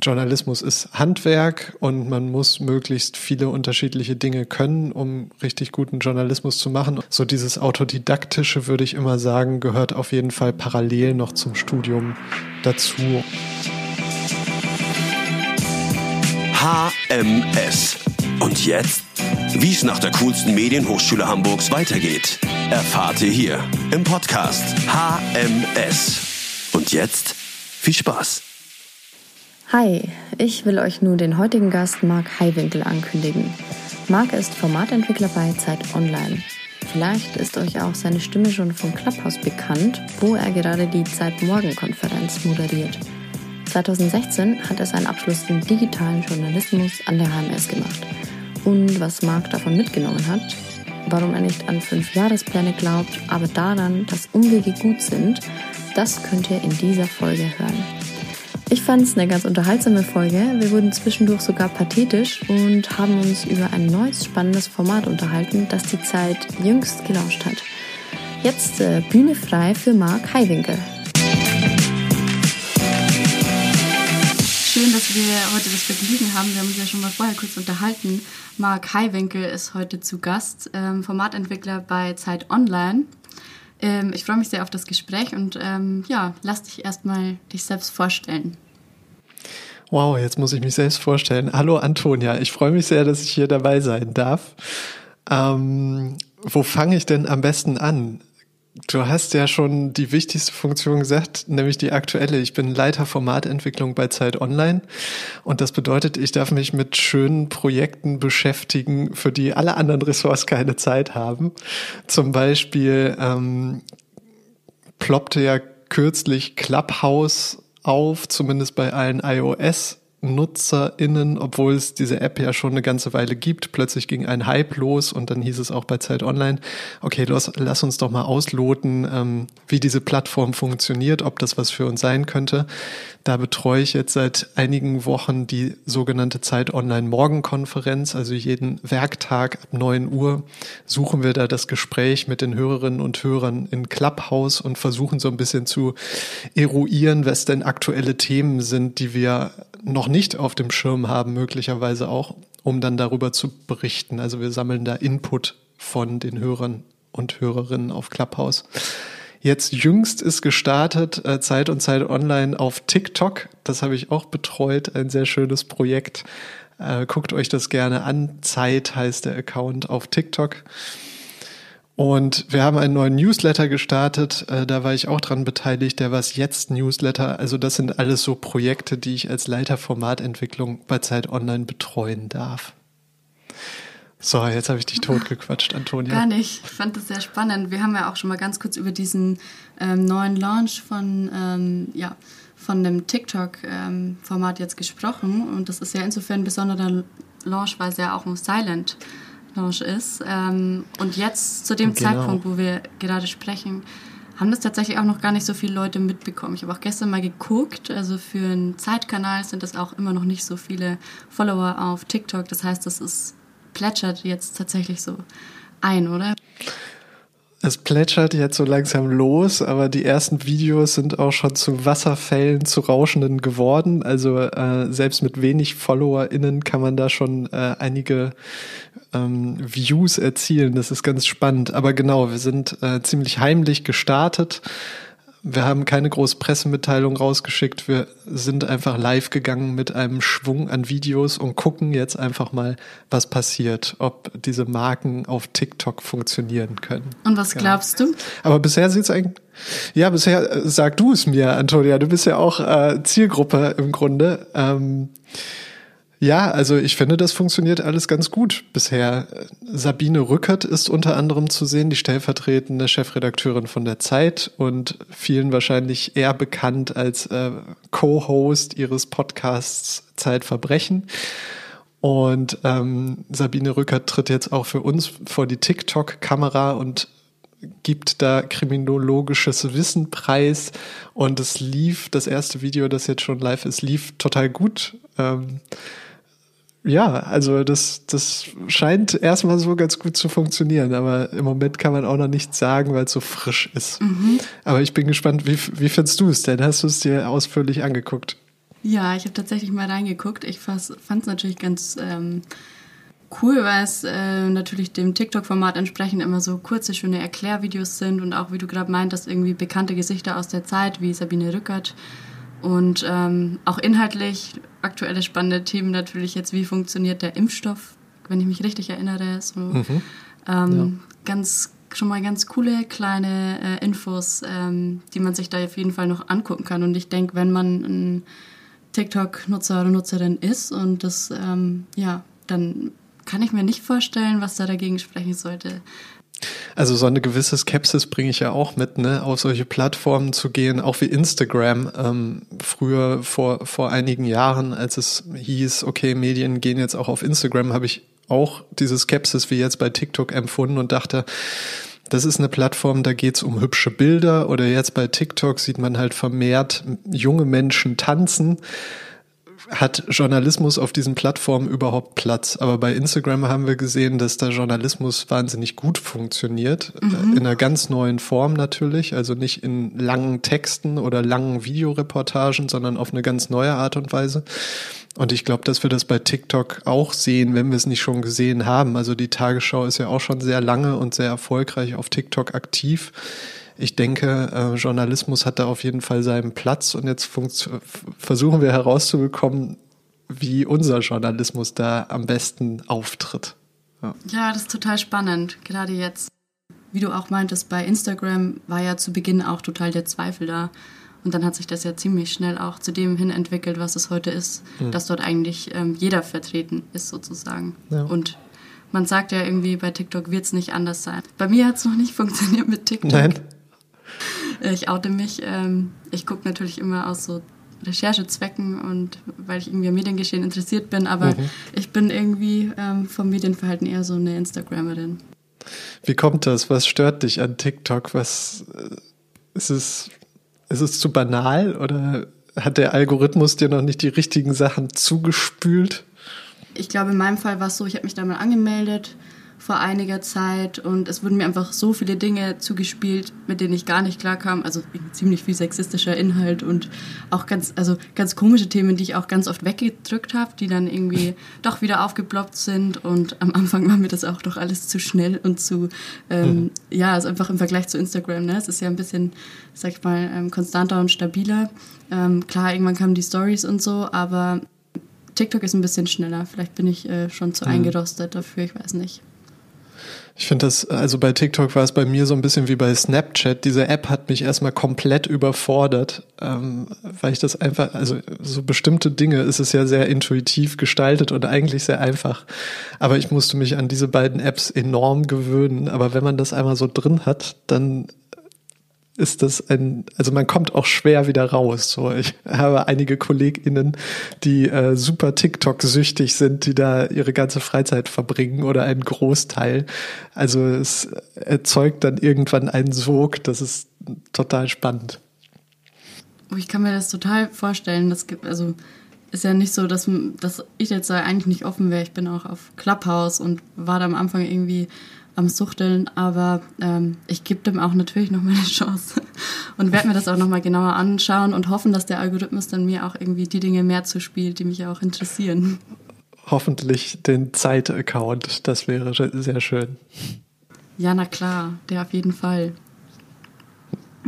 Journalismus ist Handwerk und man muss möglichst viele unterschiedliche Dinge können, um richtig guten Journalismus zu machen. So dieses Autodidaktische würde ich immer sagen, gehört auf jeden Fall parallel noch zum Studium dazu. HMS. Und jetzt? Wie es nach der coolsten Medienhochschule Hamburgs weitergeht, erfahrt ihr hier im Podcast HMS. Und jetzt viel Spaß. Hi, ich will euch nun den heutigen Gast Marc Heiwinkel ankündigen. Marc ist Formatentwickler bei Zeit Online. Vielleicht ist euch auch seine Stimme schon vom Clubhouse bekannt, wo er gerade die Zeit Morgen Konferenz moderiert. 2016 hat er seinen Abschluss im digitalen Journalismus an der HMS gemacht. Und was Marc davon mitgenommen hat, warum er nicht an fünf Jahrespläne glaubt, aber daran, dass Umwege gut sind, das könnt ihr in dieser Folge hören. Ich fand es eine ganz unterhaltsame Folge. Wir wurden zwischendurch sogar pathetisch und haben uns über ein neues spannendes Format unterhalten, das die Zeit jüngst gelauscht hat. Jetzt äh, Bühne frei für Marc Heiwinkel. Schön, dass wir heute das Vergnügen haben. Wir haben uns ja schon mal vorher kurz unterhalten. Marc Heiwinkel ist heute zu Gast, ähm, Formatentwickler bei Zeit Online. Ähm, ich freue mich sehr auf das Gespräch und ähm, ja, lass dich erstmal dich selbst vorstellen. Wow, jetzt muss ich mich selbst vorstellen. Hallo Antonia, ich freue mich sehr, dass ich hier dabei sein darf. Ähm, wo fange ich denn am besten an? Du hast ja schon die wichtigste Funktion gesagt, nämlich die aktuelle. Ich bin Leiter Formatentwicklung bei Zeit Online und das bedeutet, ich darf mich mit schönen Projekten beschäftigen, für die alle anderen Ressorts keine Zeit haben. Zum Beispiel ähm, ploppte ja kürzlich Clubhouse auf, zumindest bei allen iOS NutzerInnen, obwohl es diese App ja schon eine ganze Weile gibt. Plötzlich ging ein Hype los und dann hieß es auch bei Zeit Online, okay, los, lass uns doch mal ausloten, ähm, wie diese Plattform funktioniert, ob das was für uns sein könnte. Da betreue ich jetzt seit einigen Wochen die sogenannte Zeit Online Morgenkonferenz. Also jeden Werktag ab neun Uhr suchen wir da das Gespräch mit den Hörerinnen und Hörern in Clubhouse und versuchen so ein bisschen zu eruieren, was denn aktuelle Themen sind, die wir noch nicht auf dem Schirm haben, möglicherweise auch, um dann darüber zu berichten. Also wir sammeln da Input von den Hörern und Hörerinnen auf Clubhouse. Jetzt jüngst ist gestartet äh, Zeit und Zeit Online auf TikTok. Das habe ich auch betreut, ein sehr schönes Projekt. Äh, guckt euch das gerne an. Zeit heißt der Account auf TikTok. Und wir haben einen neuen Newsletter gestartet, äh, da war ich auch dran beteiligt, der Was Jetzt Newsletter. Also das sind alles so Projekte, die ich als Leiter Formatentwicklung bei Zeit Online betreuen darf. So, jetzt habe ich dich totgequatscht, Antonia. Gar nicht. Ich fand das sehr spannend. Wir haben ja auch schon mal ganz kurz über diesen ähm, neuen Launch von, ähm, ja, von dem TikTok-Format ähm, jetzt gesprochen. Und das ist ja insofern ein besonderer Launch, weil es ja auch ein Silent Launch ist. Ähm, und jetzt, zu dem genau. Zeitpunkt, wo wir gerade sprechen, haben das tatsächlich auch noch gar nicht so viele Leute mitbekommen. Ich habe auch gestern mal geguckt, also für einen Zeitkanal sind das auch immer noch nicht so viele Follower auf TikTok. Das heißt, das ist plätschert jetzt tatsächlich so ein, oder? Es plätschert jetzt so langsam los, aber die ersten Videos sind auch schon zu Wasserfällen, zu Rauschenden geworden. Also äh, selbst mit wenig FollowerInnen kann man da schon äh, einige ähm, Views erzielen. Das ist ganz spannend. Aber genau, wir sind äh, ziemlich heimlich gestartet wir haben keine große Pressemitteilung rausgeschickt. Wir sind einfach live gegangen mit einem Schwung an Videos und gucken jetzt einfach mal, was passiert, ob diese Marken auf TikTok funktionieren können. Und was glaubst du? Aber bisher sieht es eigentlich. Ja, bisher äh, sag du es mir, Antonia. Du bist ja auch äh, Zielgruppe im Grunde. Ähm, ja, also ich finde, das funktioniert alles ganz gut bisher. Sabine Rückert ist unter anderem zu sehen, die stellvertretende Chefredakteurin von der Zeit und vielen wahrscheinlich eher bekannt als äh, Co-Host ihres Podcasts Zeitverbrechen. Und ähm, Sabine Rückert tritt jetzt auch für uns vor die TikTok-Kamera und gibt da kriminologisches Wissen preis. Und es lief, das erste Video, das jetzt schon live ist, lief total gut. Ähm, ja, also das, das scheint erstmal so ganz gut zu funktionieren, aber im Moment kann man auch noch nichts sagen, weil es so frisch ist. Mhm. Aber ich bin gespannt, wie, wie findest du es denn? Hast du es dir ausführlich angeguckt? Ja, ich habe tatsächlich mal reingeguckt. Ich fand es natürlich ganz ähm, cool, weil es äh, natürlich dem TikTok-Format entsprechend immer so kurze, schöne Erklärvideos sind und auch, wie du gerade meintest, irgendwie bekannte Gesichter aus der Zeit, wie Sabine Rückert. Und ähm, auch inhaltlich aktuelle spannende Themen natürlich jetzt, wie funktioniert der Impfstoff, wenn ich mich richtig erinnere. So, mhm. ähm, ja. ganz schon mal ganz coole kleine äh, Infos, ähm, die man sich da auf jeden Fall noch angucken kann. Und ich denke, wenn man ein TikTok-Nutzer oder Nutzerin ist und das, ähm, ja, dann kann ich mir nicht vorstellen, was da dagegen sprechen sollte. Also so eine gewisse Skepsis bringe ich ja auch mit, ne, auf solche Plattformen zu gehen, auch wie Instagram. Ähm, früher vor vor einigen Jahren, als es hieß, okay, Medien gehen jetzt auch auf Instagram, habe ich auch diese Skepsis wie jetzt bei TikTok empfunden und dachte, das ist eine Plattform, da geht's um hübsche Bilder oder jetzt bei TikTok sieht man halt vermehrt junge Menschen tanzen hat Journalismus auf diesen Plattformen überhaupt Platz? Aber bei Instagram haben wir gesehen, dass da Journalismus wahnsinnig gut funktioniert. Mhm. In einer ganz neuen Form natürlich. Also nicht in langen Texten oder langen Videoreportagen, sondern auf eine ganz neue Art und Weise. Und ich glaube, dass wir das bei TikTok auch sehen, wenn wir es nicht schon gesehen haben. Also die Tagesschau ist ja auch schon sehr lange und sehr erfolgreich auf TikTok aktiv ich denke, äh, Journalismus hat da auf jeden Fall seinen Platz und jetzt versuchen wir herauszubekommen, wie unser Journalismus da am besten auftritt. Ja. ja, das ist total spannend, gerade jetzt. Wie du auch meintest, bei Instagram war ja zu Beginn auch total der Zweifel da. Und dann hat sich das ja ziemlich schnell auch zu dem hin entwickelt, was es heute ist, mhm. dass dort eigentlich ähm, jeder vertreten ist sozusagen. Ja. Und man sagt ja irgendwie, bei TikTok wird es nicht anders sein. Bei mir hat es noch nicht funktioniert mit TikTok. Nein. Äh, ich oute mich. Ähm, ich gucke natürlich immer aus so Recherchezwecken und weil ich irgendwie am Mediengeschehen interessiert bin, aber mhm. ich bin irgendwie ähm, vom Medienverhalten eher so eine Instagrammerin. Wie kommt das? Was stört dich an TikTok? Was äh, ist es, ist es zu banal oder hat der Algorithmus dir noch nicht die richtigen Sachen zugespült? Ich glaube, in meinem Fall war es so, ich habe mich da mal angemeldet vor einiger Zeit und es wurden mir einfach so viele Dinge zugespielt, mit denen ich gar nicht klarkam. Also ziemlich viel sexistischer Inhalt und auch ganz, also ganz komische Themen, die ich auch ganz oft weggedrückt habe, die dann irgendwie doch wieder aufgeploppt sind und am Anfang war mir das auch doch alles zu schnell und zu, ähm, mhm. ja, also einfach im Vergleich zu Instagram, ne? Es ist ja ein bisschen, sag ich mal, ähm, konstanter und stabiler. Ähm, klar, irgendwann kamen die Stories und so, aber TikTok ist ein bisschen schneller. Vielleicht bin ich äh, schon zu mhm. eingerostet dafür, ich weiß nicht. Ich finde das, also bei TikTok war es bei mir so ein bisschen wie bei Snapchat. Diese App hat mich erstmal komplett überfordert, ähm, weil ich das einfach, also so bestimmte Dinge ist es ja sehr intuitiv gestaltet und eigentlich sehr einfach. Aber ich musste mich an diese beiden Apps enorm gewöhnen. Aber wenn man das einmal so drin hat, dann ist das ein, also man kommt auch schwer wieder raus. So, ich habe einige KollegInnen, die äh, super TikTok-süchtig sind, die da ihre ganze Freizeit verbringen oder einen Großteil. Also es erzeugt dann irgendwann einen Sog, das ist total spannend. Oh, ich kann mir das total vorstellen. Das gibt, also ist ja nicht so, dass, dass ich jetzt eigentlich nicht offen wäre. Ich bin auch auf Clubhouse und war da am Anfang irgendwie am Suchteln, aber ähm, ich gebe dem auch natürlich noch mal eine Chance und werde mir das auch noch mal genauer anschauen und hoffen, dass der Algorithmus dann mir auch irgendwie die Dinge mehr zuspielt, die mich auch interessieren. Hoffentlich den Zeit-Account, das wäre sehr schön. Ja, na klar, der auf jeden Fall.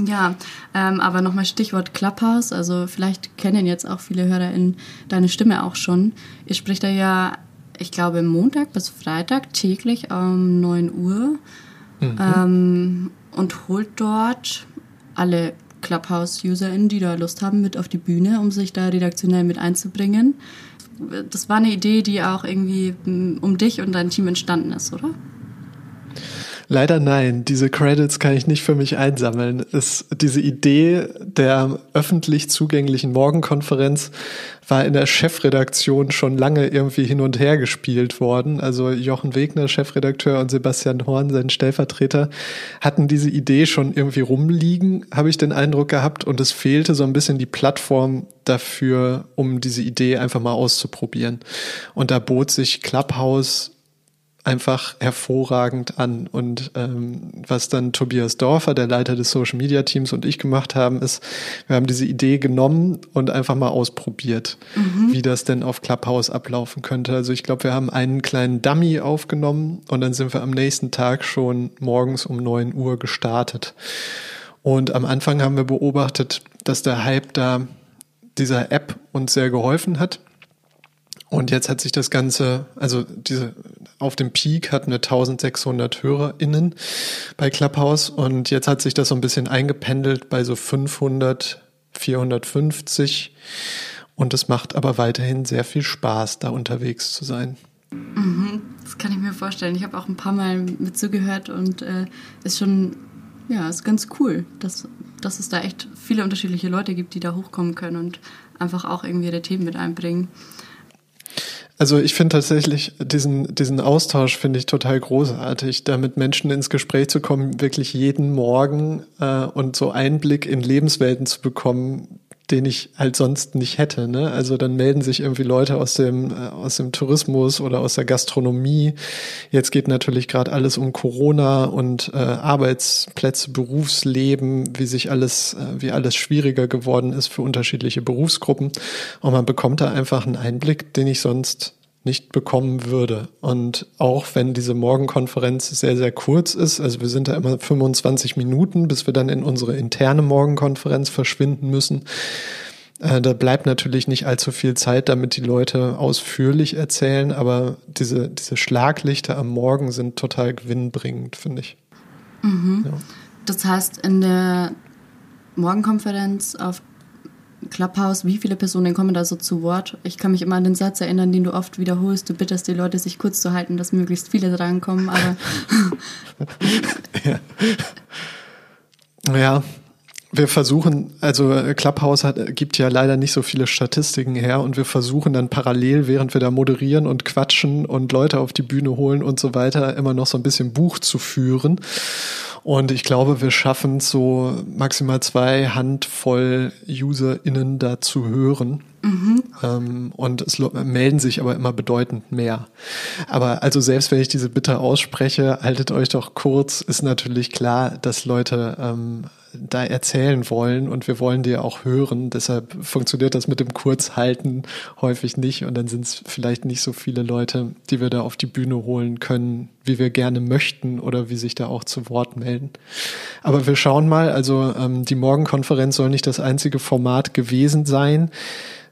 Ja, ähm, aber nochmal Stichwort Clubhouse. Also vielleicht kennen jetzt auch viele HörerInnen deine Stimme auch schon. Ihr spricht da ja ich glaube, Montag bis Freitag täglich um 9 Uhr mhm. ähm, und holt dort alle Clubhouse-UserInnen, die da Lust haben, mit auf die Bühne, um sich da redaktionell mit einzubringen. Das war eine Idee, die auch irgendwie mm, um dich und dein Team entstanden ist, oder? Leider nein. Diese Credits kann ich nicht für mich einsammeln. Es, diese Idee der öffentlich zugänglichen Morgenkonferenz war in der Chefredaktion schon lange irgendwie hin und her gespielt worden. Also Jochen Wegner, Chefredakteur, und Sebastian Horn, sein Stellvertreter, hatten diese Idee schon irgendwie rumliegen, habe ich den Eindruck gehabt. Und es fehlte so ein bisschen die Plattform dafür, um diese Idee einfach mal auszuprobieren. Und da bot sich Clubhouse einfach hervorragend an. Und ähm, was dann Tobias Dorfer, der Leiter des Social Media Teams und ich gemacht haben, ist, wir haben diese Idee genommen und einfach mal ausprobiert, mhm. wie das denn auf Clubhouse ablaufen könnte. Also ich glaube, wir haben einen kleinen Dummy aufgenommen und dann sind wir am nächsten Tag schon morgens um neun Uhr gestartet. Und am Anfang haben wir beobachtet, dass der Hype da dieser App uns sehr geholfen hat und jetzt hat sich das Ganze, also diese, auf dem Peak hatten wir 1600 HörerInnen bei Clubhouse und jetzt hat sich das so ein bisschen eingependelt bei so 500, 450 und es macht aber weiterhin sehr viel Spaß, da unterwegs zu sein. Mhm, das kann ich mir vorstellen. Ich habe auch ein paar Mal mit zugehört und äh, ist schon, ja, ist ganz cool, dass, dass es da echt viele unterschiedliche Leute gibt, die da hochkommen können und einfach auch irgendwie ihre Themen mit einbringen. Also ich finde tatsächlich diesen, diesen Austausch finde ich total großartig, da mit Menschen ins Gespräch zu kommen, wirklich jeden Morgen äh, und so Einblick in Lebenswelten zu bekommen, den ich halt sonst nicht hätte. Ne? Also dann melden sich irgendwie Leute aus dem, äh, aus dem Tourismus oder aus der Gastronomie. Jetzt geht natürlich gerade alles um Corona und äh, Arbeitsplätze, Berufsleben, wie sich alles, äh, wie alles schwieriger geworden ist für unterschiedliche Berufsgruppen. Und man bekommt da einfach einen Einblick, den ich sonst nicht bekommen würde. Und auch wenn diese Morgenkonferenz sehr, sehr kurz ist, also wir sind da immer 25 Minuten, bis wir dann in unsere interne Morgenkonferenz verschwinden müssen, äh, da bleibt natürlich nicht allzu viel Zeit, damit die Leute ausführlich erzählen, aber diese, diese Schlaglichter am Morgen sind total gewinnbringend, finde ich. Mhm. Ja. Das heißt, in der Morgenkonferenz auf Clubhouse, wie viele Personen kommen da so zu Wort? Ich kann mich immer an den Satz erinnern, den du oft wiederholst. Du bittest die Leute, sich kurz zu halten, dass möglichst viele drankommen, aber. ja. ja. Wir versuchen, also Clubhouse hat, gibt ja leider nicht so viele Statistiken her und wir versuchen dann parallel, während wir da moderieren und quatschen und Leute auf die Bühne holen und so weiter, immer noch so ein bisschen Buch zu führen. Und ich glaube, wir schaffen so maximal zwei Handvoll UserInnen da zu hören. Mhm. Ähm, und es melden sich aber immer bedeutend mehr. Aber also selbst wenn ich diese Bitte ausspreche, haltet euch doch kurz, ist natürlich klar, dass Leute ähm, da erzählen wollen und wir wollen die auch hören. Deshalb funktioniert das mit dem Kurzhalten häufig nicht und dann sind es vielleicht nicht so viele Leute, die wir da auf die Bühne holen können, wie wir gerne möchten oder wie sich da auch zu Wort melden. Aber wir schauen mal, also ähm, die Morgenkonferenz soll nicht das einzige Format gewesen sein.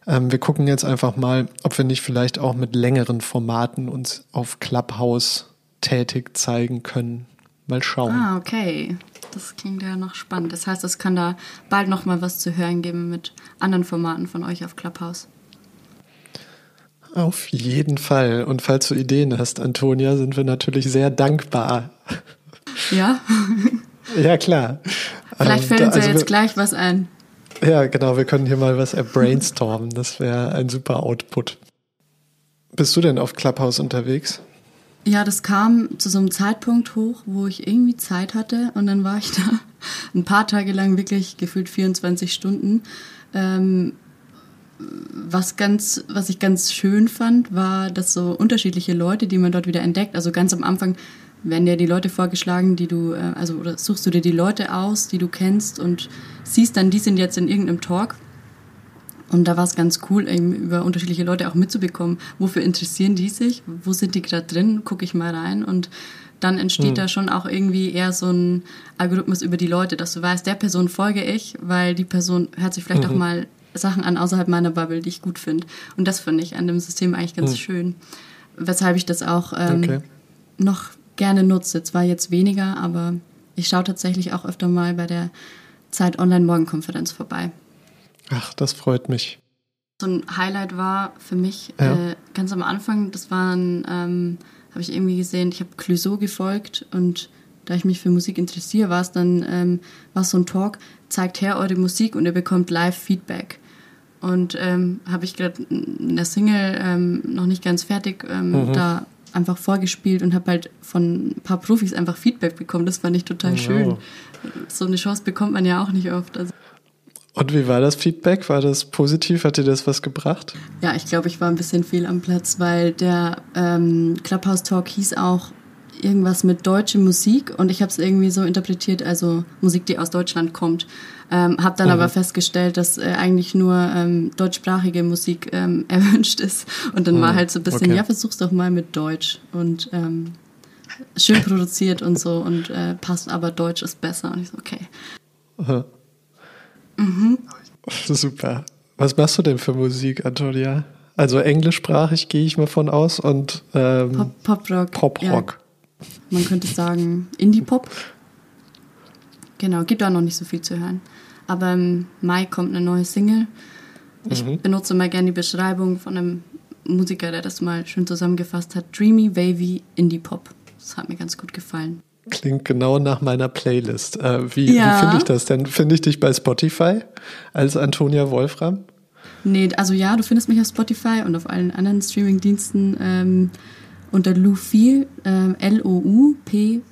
Ähm, wir gucken jetzt einfach mal, ob wir nicht vielleicht auch mit längeren Formaten uns auf Clubhouse tätig zeigen können. Mal schauen. Ah, okay. Das klingt ja noch spannend. Das heißt, es kann da bald noch mal was zu hören geben mit anderen Formaten von euch auf Clubhouse. Auf jeden Fall. Und falls du Ideen hast, Antonia, sind wir natürlich sehr dankbar. Ja? ja, klar. Vielleicht fällt uns also ja jetzt gleich was ein. Ja, genau. Wir können hier mal was brainstormen. Das wäre ein super Output. Bist du denn auf Clubhouse unterwegs? Ja, das kam zu so einem Zeitpunkt hoch, wo ich irgendwie Zeit hatte und dann war ich da ein paar Tage lang wirklich gefühlt 24 Stunden. Ähm, was ganz, was ich ganz schön fand, war, dass so unterschiedliche Leute, die man dort wieder entdeckt, also ganz am Anfang werden dir die Leute vorgeschlagen, die du, äh, also oder suchst du dir die Leute aus, die du kennst und siehst dann, die sind jetzt in irgendeinem Talk und da war es ganz cool, eben über unterschiedliche Leute auch mitzubekommen, wofür interessieren die sich, wo sind die gerade drin, gucke ich mal rein und dann entsteht mhm. da schon auch irgendwie eher so ein Algorithmus über die Leute, dass du weißt, der Person folge ich, weil die Person hört sich vielleicht mhm. auch mal Sachen an außerhalb meiner Bubble, die ich gut finde. Und das finde ich an dem System eigentlich ganz mhm. schön. Weshalb ich das auch ähm, okay. noch gerne nutze. Zwar jetzt weniger, aber ich schaue tatsächlich auch öfter mal bei der Zeit Online-Morgenkonferenz vorbei. Ach, das freut mich. So ein Highlight war für mich ja. äh, ganz am Anfang, das waren, ähm, habe ich irgendwie gesehen, ich habe Clouseau gefolgt und da ich mich für Musik interessiere, war es dann ähm, war so ein Talk, zeigt her eure Musik und ihr bekommt Live-Feedback. Und ähm, habe ich gerade in der Single ähm, noch nicht ganz fertig ähm, mhm. da einfach vorgespielt und habe halt von ein paar Profis einfach Feedback bekommen. Das fand ich total wow. schön. So eine Chance bekommt man ja auch nicht oft. Also Und wie war das Feedback? War das positiv? Hat dir das was gebracht? Ja, ich glaube, ich war ein bisschen fehl am Platz, weil der ähm, Clubhouse Talk hieß auch irgendwas mit deutsche Musik und ich habe es irgendwie so interpretiert, also Musik, die aus Deutschland kommt. Ähm, habe dann mhm. aber festgestellt, dass äh, eigentlich nur ähm, deutschsprachige Musik ähm, erwünscht ist. Und dann mhm. war halt so ein bisschen, okay. ja, versuch's doch mal mit Deutsch. Und ähm, schön produziert und so und äh, passt, aber Deutsch ist besser. Und ich so, okay. Mhm. Mhm. Super. Was machst du denn für Musik, Antonia? Also englischsprachig gehe ich mal von aus und ähm, Pop, Pop-Rock. Pop-Rock. Ja. Man könnte sagen Indie-Pop. Genau, gibt auch noch nicht so viel zu hören. Aber im Mai kommt eine neue Single. Ich mhm. benutze mal gerne die Beschreibung von einem Musiker, der das mal schön zusammengefasst hat. Dreamy, wavy, Indie-Pop. Das hat mir ganz gut gefallen. Klingt genau nach meiner Playlist. Äh, wie, ja. wie finde ich das denn? Finde ich dich bei Spotify als Antonia Wolfram? Nee, also ja, du findest mich auf Spotify und auf allen anderen Streaming-Diensten ähm, unter Lufi, äh, L-O-U-P-F-I-L-L-E.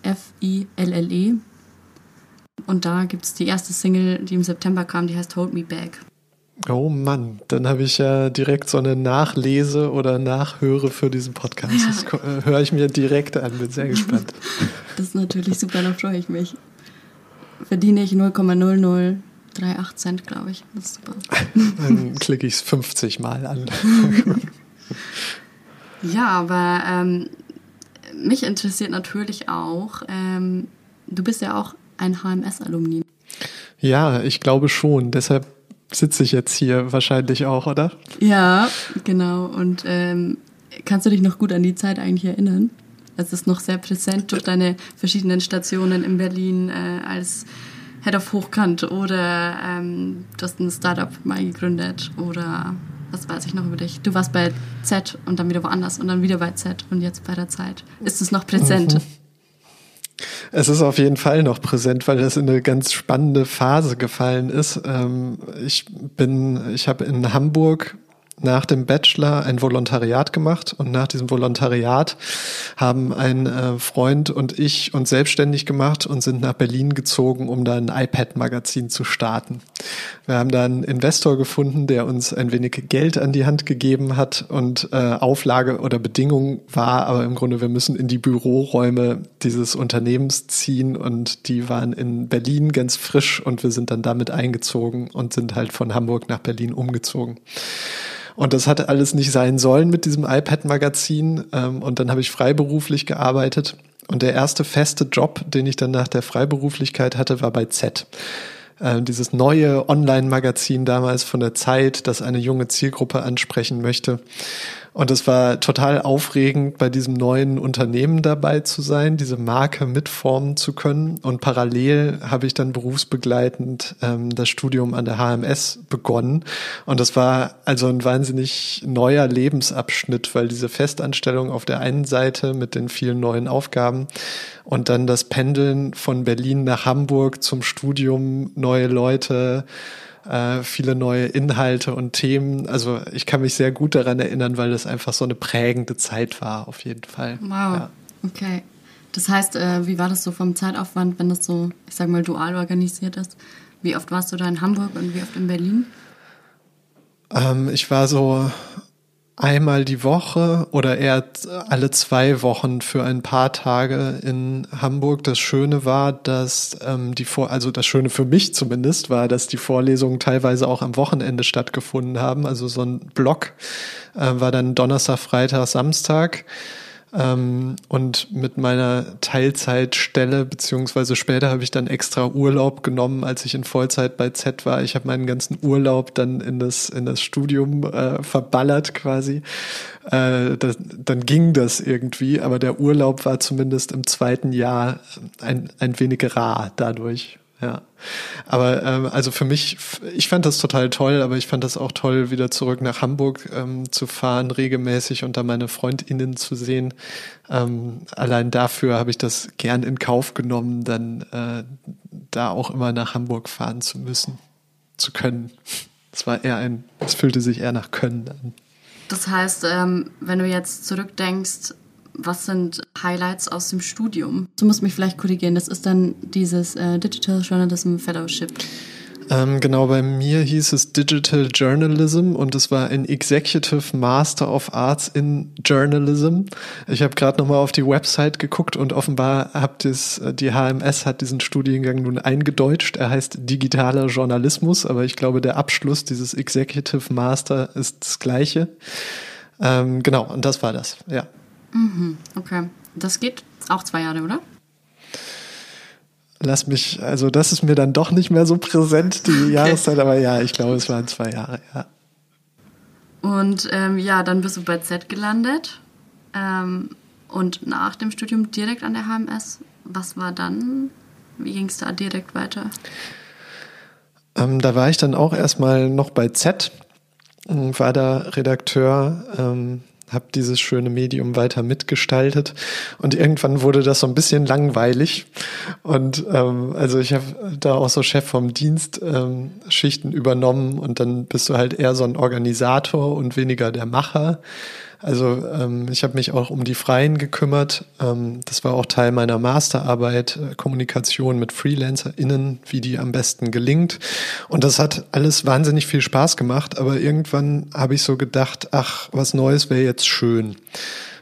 Und da gibt es die erste Single, die im September kam, die heißt Hold Me Back. Oh Mann, dann habe ich ja direkt so eine Nachlese oder Nachhöre für diesen Podcast. Das äh, höre ich mir direkt an, bin sehr gespannt. Das ist natürlich super, da freue ich mich. Verdiene ich 0,0038 Cent, glaube ich. Das ist super. Dann klicke ich es 50 Mal an. Ja, aber ähm, mich interessiert natürlich auch, ähm, du bist ja auch ein HMS-Alumni. Ja, ich glaube schon. Deshalb sitze ich jetzt hier wahrscheinlich auch, oder? Ja, genau. Und ähm, kannst du dich noch gut an die Zeit eigentlich erinnern? Es ist noch sehr präsent durch deine verschiedenen Stationen in Berlin äh, als Head of Hochkant oder ähm, du hast ein Startup mal gegründet oder was weiß ich noch über dich? Du warst bei Z und dann wieder woanders und dann wieder bei Z und jetzt bei der Zeit. Ist es noch präsent? Mhm. Es ist auf jeden Fall noch präsent, weil das in eine ganz spannende Phase gefallen ist. Ähm, ich bin, ich habe in Hamburg nach dem Bachelor ein Volontariat gemacht und nach diesem Volontariat haben ein äh, Freund und ich uns selbstständig gemacht und sind nach Berlin gezogen, um da ein iPad-Magazin zu starten. Wir haben da einen Investor gefunden, der uns ein wenig Geld an die Hand gegeben hat und äh, Auflage oder Bedingung war, aber im Grunde wir müssen in die Büroräume dieses Unternehmens ziehen und die waren in Berlin ganz frisch und wir sind dann damit eingezogen und sind halt von Hamburg nach Berlin umgezogen. Und das hatte alles nicht sein sollen mit diesem iPad-Magazin. Ähm, und dann habe ich freiberuflich gearbeitet. Und der erste feste Job, den ich dann nach der Freiberuflichkeit hatte, war bei Z. Äh, dieses neue Online-Magazin damals von der Zeit, das eine junge Zielgruppe ansprechen möchte. Und es war total aufregend, bei diesem neuen Unternehmen dabei zu sein, diese Marke mitformen zu können. Und parallel habe ich dann berufsbegleitend ähm, das Studium an der HMS begonnen. Und das war also ein wahnsinnig neuer Lebensabschnitt, weil diese Festanstellung auf der einen Seite mit den vielen neuen Aufgaben und dann das Pendeln von Berlin nach Hamburg zum Studium, neue Leute, äh, viele neue Inhalte und Themen. Also ich kann mich sehr gut daran erinnern, weil das einfach so eine prägende Zeit war, auf jeden Fall. Wow. Ja. Okay. Das heißt, äh, wie war das so vom Zeitaufwand, wenn das so, ich sag mal, dual organisiert ist? Wie oft warst du da in Hamburg und wie oft in Berlin? Ähm, ich war so einmal die Woche oder eher alle zwei Wochen für ein paar Tage in Hamburg. Das Schöne war, dass ähm, die Vor also das Schöne für mich zumindest war, dass die Vorlesungen teilweise auch am Wochenende stattgefunden haben. Also so ein Block äh, war dann Donnerstag, Freitag, Samstag. Ähm, und mit meiner Teilzeitstelle, beziehungsweise später habe ich dann extra Urlaub genommen, als ich in Vollzeit bei Z war. Ich habe meinen ganzen Urlaub dann in das, in das Studium äh, verballert quasi. Äh, das, dann ging das irgendwie, aber der Urlaub war zumindest im zweiten Jahr ein, ein wenig rar dadurch. Ja. Aber ähm, also für mich, ich fand das total toll, aber ich fand das auch toll, wieder zurück nach Hamburg ähm, zu fahren, regelmäßig und da meine FreundInnen zu sehen. Ähm, allein dafür habe ich das gern in Kauf genommen, dann äh, da auch immer nach Hamburg fahren zu müssen, zu können. Es war eher ein, es fühlte sich eher nach Können an. Das heißt, ähm, wenn du jetzt zurückdenkst, was sind Highlights aus dem Studium? Du musst mich vielleicht korrigieren, das ist dann dieses äh, Digital Journalism Fellowship. Ähm, genau, bei mir hieß es Digital Journalism und es war ein Executive Master of Arts in Journalism. Ich habe gerade nochmal auf die Website geguckt und offenbar habt es, äh, die HMS hat diesen Studiengang nun eingedeutscht. Er heißt digitaler Journalismus, aber ich glaube, der Abschluss dieses Executive Master ist das gleiche. Ähm, genau, und das war das, ja. Mhm, okay. Das geht auch zwei Jahre, oder? Lass mich, also das ist mir dann doch nicht mehr so präsent, die okay. Jahreszeit, aber ja, ich glaube, es waren zwei Jahre, ja. Und ähm, ja, dann bist du bei Z gelandet ähm, und nach dem Studium direkt an der HMS. Was war dann? Wie ging es da direkt weiter? Ähm, da war ich dann auch erstmal noch bei Z, war da Redakteur ähm, habe dieses schöne Medium weiter mitgestaltet. Und irgendwann wurde das so ein bisschen langweilig. Und ähm, also ich habe da auch so Chef vom Dienst ähm, Schichten übernommen. Und dann bist du halt eher so ein Organisator und weniger der Macher also ähm, ich habe mich auch um die Freien gekümmert. Ähm, das war auch Teil meiner Masterarbeit, äh, Kommunikation mit FreelancerInnen, wie die am besten gelingt. Und das hat alles wahnsinnig viel Spaß gemacht, aber irgendwann habe ich so gedacht, ach, was Neues wäre jetzt schön.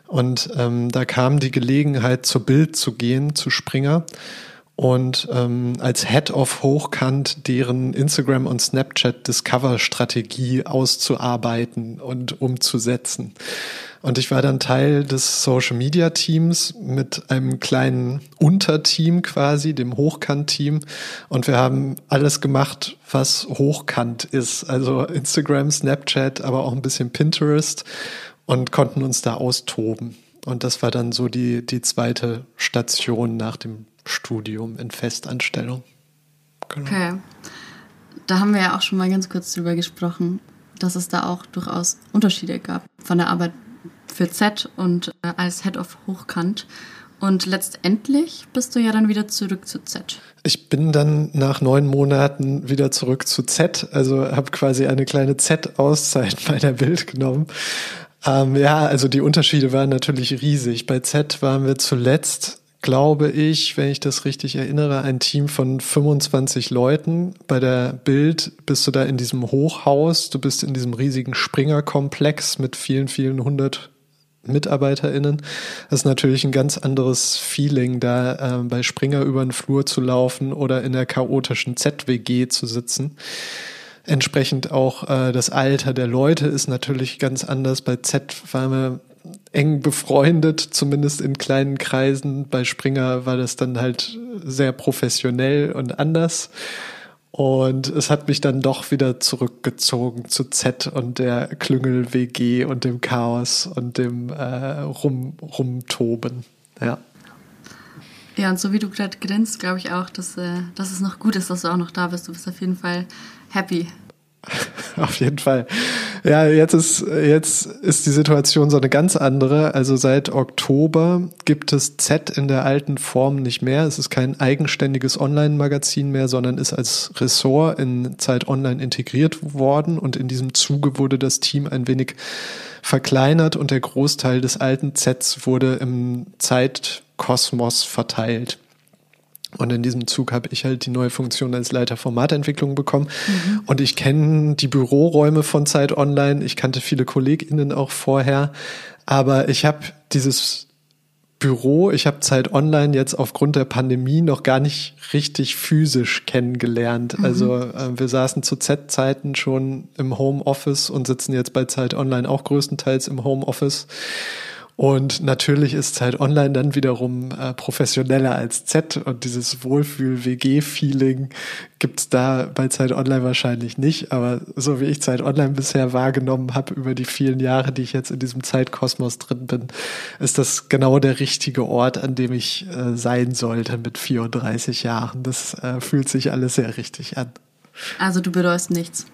Und ähm, da kam die Gelegenheit, zur Bild zu gehen, zu Springer und ähm, als Head of Hochkant deren Instagram und Snapchat Discover Strategie auszuarbeiten und umzusetzen. Und ich war dann Teil des Social Media Teams mit einem kleinen Unterteam quasi, dem Hochkant-Team. Und wir haben alles gemacht, was Hochkant ist. Also Instagram, Snapchat, aber auch ein bisschen Pinterest und konnten uns da austoben. Und das war dann so die, die zweite Station nach dem Studium in Festanstellung. Genau. Okay. Da haben wir ja auch schon mal ganz kurz drüber gesprochen, dass es da auch durchaus Unterschiede gab von der Arbeit für Z und äh, als Head of Hochkant. Und letztendlich bist du ja dann wieder zurück zu Z. Ich bin dann nach neun Monaten wieder zurück zu Z, also habe quasi eine kleine Z-Auszeit bei der Bild genommen. Ähm, ja, also die Unterschiede waren natürlich riesig. Bei Z waren wir zuletzt glaube ich, wenn ich das richtig erinnere, ein Team von 25 Leuten. Bei der Bild bist du da in diesem Hochhaus, du bist in diesem riesigen Springerkomplex mit vielen, vielen hundert MitarbeiterInnen. Das ist natürlich ein ganz anderes Feeling, da äh, bei Springer über den Flur zu laufen oder in der chaotischen ZWG zu sitzen. Entsprechend auch äh, das Alter der Leute ist natürlich ganz anders. Bei Z waren wir eng befreundet, zumindest in kleinen Kreisen. Bei Springer war das dann halt sehr professionell und anders. Und es hat mich dann doch wieder zurückgezogen zu Z und der Klüngel-WG und dem Chaos und dem äh, Rum, Rumtoben. Ja. Ja, und so wie du gerade grinst, glaube ich auch, dass, äh, dass es noch gut ist, dass du auch noch da bist. Du bist auf jeden Fall happy. Auf jeden Fall. Ja, jetzt ist, jetzt ist die Situation so eine ganz andere. Also seit Oktober gibt es Z in der alten Form nicht mehr. Es ist kein eigenständiges Online-Magazin mehr, sondern ist als Ressort in Zeit Online integriert worden. Und in diesem Zuge wurde das Team ein wenig verkleinert und der Großteil des alten Zs wurde im Zeitkosmos verteilt. Und in diesem Zug habe ich halt die neue Funktion als Leiter Formatentwicklung bekommen. Mhm. Und ich kenne die Büroräume von Zeit Online. Ich kannte viele KollegInnen auch vorher. Aber ich habe dieses Büro, ich habe Zeit Online jetzt aufgrund der Pandemie noch gar nicht richtig physisch kennengelernt. Mhm. Also äh, wir saßen zu Z-Zeiten schon im Homeoffice und sitzen jetzt bei Zeit Online auch größtenteils im Homeoffice. Und natürlich ist Zeit Online dann wiederum äh, professioneller als Z und dieses Wohlfühl-WG-Feeling gibt's da bei Zeit Online wahrscheinlich nicht. Aber so wie ich Zeit Online bisher wahrgenommen habe über die vielen Jahre, die ich jetzt in diesem Zeitkosmos drin bin, ist das genau der richtige Ort, an dem ich äh, sein sollte mit 34 Jahren. Das äh, fühlt sich alles sehr richtig an. Also du bereust nichts.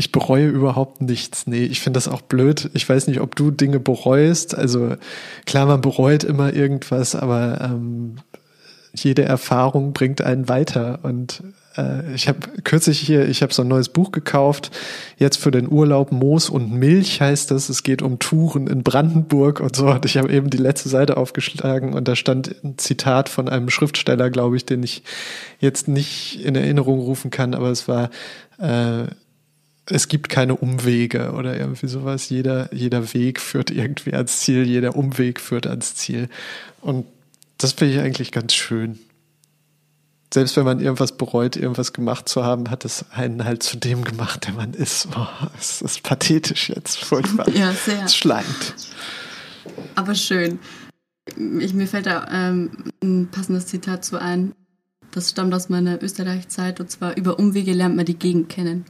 Ich bereue überhaupt nichts. Nee, ich finde das auch blöd. Ich weiß nicht, ob du Dinge bereust. Also klar, man bereut immer irgendwas, aber ähm, jede Erfahrung bringt einen weiter. Und äh, ich habe kürzlich hier, ich habe so ein neues Buch gekauft, jetzt für den Urlaub Moos und Milch heißt das. Es geht um Touren in Brandenburg und so. Und ich habe eben die letzte Seite aufgeschlagen und da stand ein Zitat von einem Schriftsteller, glaube ich, den ich jetzt nicht in Erinnerung rufen kann, aber es war äh, es gibt keine Umwege oder irgendwie sowas. Jeder, jeder Weg führt irgendwie ans Ziel, jeder Umweg führt ans Ziel. Und das finde ich eigentlich ganz schön selbst wenn man irgendwas bereut, irgendwas gemacht zu haben, hat es einen halt zu dem gemacht, der man ist. Oh, es ist pathetisch jetzt, furchtbar. Ja, sehr. Es schleimt. Aber schön. Ich, mir fällt da ähm, ein passendes Zitat zu ein. Das stammt aus meiner Österreich-Zeit und zwar über Umwege lernt man die Gegend kennen.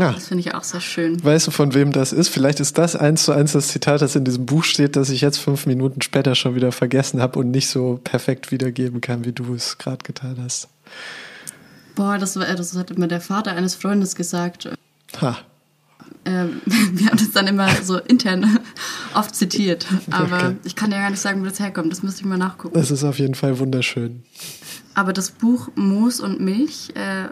Ja. Das finde ich auch sehr schön. Weißt du, von wem das ist? Vielleicht ist das eins zu eins das Zitat, das in diesem Buch steht, das ich jetzt fünf Minuten später schon wieder vergessen habe und nicht so perfekt wiedergeben kann, wie du es gerade getan hast. Boah, das, war, das hat mir der Vater eines Freundes gesagt. Ha. Ähm, wir haben das dann immer so intern oft zitiert. Aber okay. ich kann ja gar nicht sagen, wo das herkommt. Das müsste ich mal nachgucken. Das ist auf jeden Fall wunderschön. Aber das Buch Moos und Milch, äh,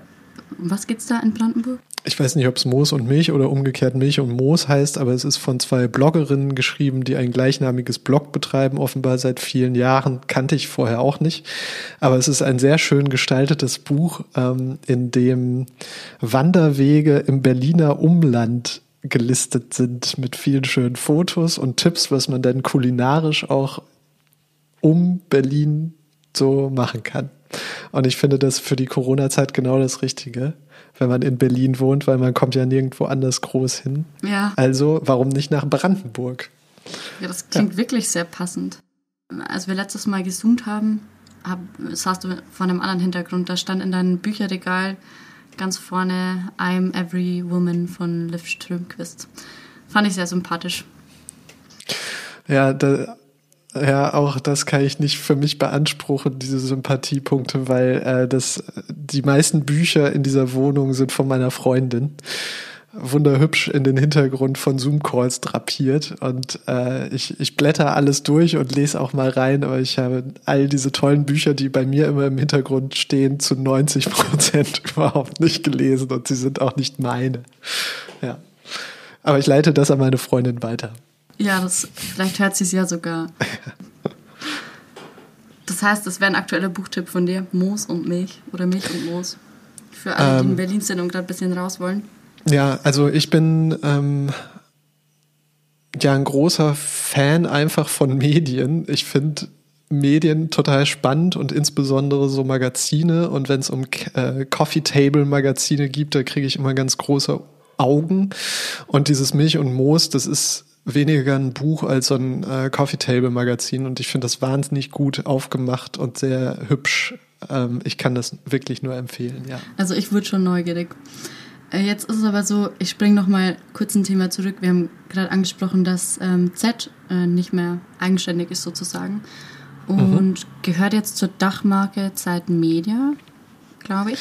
um was geht's da in Brandenburg? Ich weiß nicht, ob es Moos und Milch oder umgekehrt Milch und Moos heißt, aber es ist von zwei Bloggerinnen geschrieben, die ein gleichnamiges Blog betreiben, offenbar seit vielen Jahren, kannte ich vorher auch nicht. Aber es ist ein sehr schön gestaltetes Buch, ähm, in dem Wanderwege im Berliner Umland gelistet sind mit vielen schönen Fotos und Tipps, was man dann kulinarisch auch um Berlin so machen kann. Und ich finde das für die Corona-Zeit genau das Richtige wenn man in Berlin wohnt, weil man kommt ja nirgendwo anders groß hin. Ja. Also warum nicht nach Brandenburg? Ja, das klingt ja. wirklich sehr passend. Als wir letztes Mal gezoomt haben, hab, saß du vor einem anderen Hintergrund. Da stand in deinem Bücherregal ganz vorne I'm Every Woman von Liv Strömquist. Fand ich sehr sympathisch. Ja, da, ja, auch das kann ich nicht für mich beanspruchen, diese Sympathiepunkte, weil äh, das, die meisten Bücher in dieser Wohnung sind von meiner Freundin. Wunderhübsch in den Hintergrund von Zoom-Calls drapiert. Und äh, ich, ich blätter alles durch und lese auch mal rein, aber ich habe all diese tollen Bücher, die bei mir immer im Hintergrund stehen, zu 90 Prozent überhaupt nicht gelesen und sie sind auch nicht meine. Ja. Aber ich leite das an meine Freundin weiter. Ja, das, vielleicht hört sie es ja sogar. Das heißt, das wäre ein aktueller Buchtipp von dir. Moos und Milch oder Milch und Moos. Für alle, die in ähm. Berlin sind und gerade ein bisschen raus wollen. Ja, also ich bin ähm, ja ein großer Fan einfach von Medien. Ich finde Medien total spannend und insbesondere so Magazine. Und wenn es um äh, Coffee Table Magazine gibt, da kriege ich immer ganz große Augen. Und dieses Milch und Moos, das ist weniger ein Buch als so ein äh, Coffee Table Magazin und ich finde das wahnsinnig gut aufgemacht und sehr hübsch. Ähm, ich kann das wirklich nur empfehlen, ja. Also ich wurde schon neugierig. Äh, jetzt ist es aber so, ich springe noch mal kurz ein Thema zurück. Wir haben gerade angesprochen, dass ähm, Z äh, nicht mehr eigenständig ist sozusagen und mhm. gehört jetzt zur Dachmarke Zeit Media, glaube ich